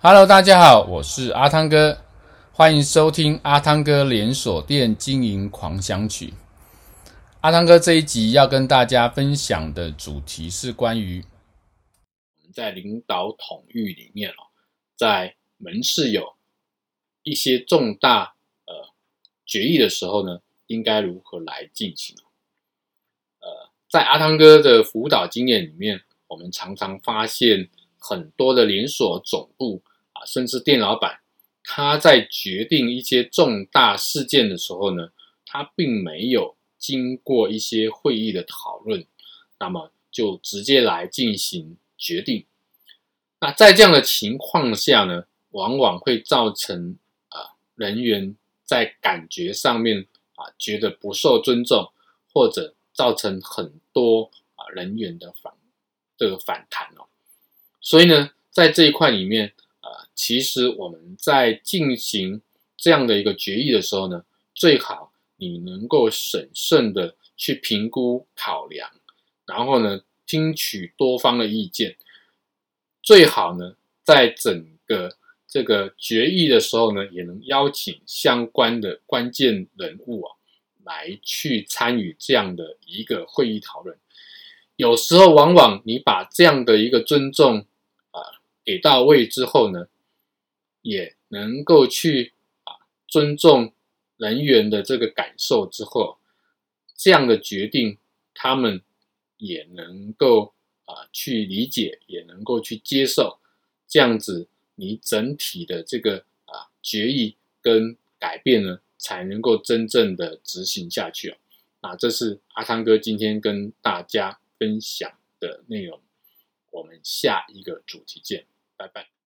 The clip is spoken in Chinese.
Hello，大家好，我是阿汤哥，欢迎收听阿汤哥连锁店经营狂想曲。阿汤哥这一集要跟大家分享的主题是关于我们在领导统御里面哦，在门市有一些重大呃决议的时候呢，应该如何来进行？呃，在阿汤哥的辅导经验里面，我们常常发现很多的连锁总部啊，甚至店老板，他在决定一些重大事件的时候呢，他并没有。经过一些会议的讨论，那么就直接来进行决定。那在这样的情况下呢，往往会造成啊人员在感觉上面啊觉得不受尊重，或者造成很多啊人员的反这个反弹哦。所以呢，在这一块里面，其实我们在进行这样的一个决议的时候呢，最好。你能够审慎的去评估考量，然后呢，听取多方的意见，最好呢，在整个这个决议的时候呢，也能邀请相关的关键人物啊，来去参与这样的一个会议讨论。有时候，往往你把这样的一个尊重啊给到位之后呢，也能够去啊尊重。人员的这个感受之后，这样的决定，他们也能够啊去理解，也能够去接受，这样子你整体的这个啊决议跟改变呢，才能够真正的执行下去哦。啊，这是阿汤哥今天跟大家分享的内容，我们下一个主题见，拜拜。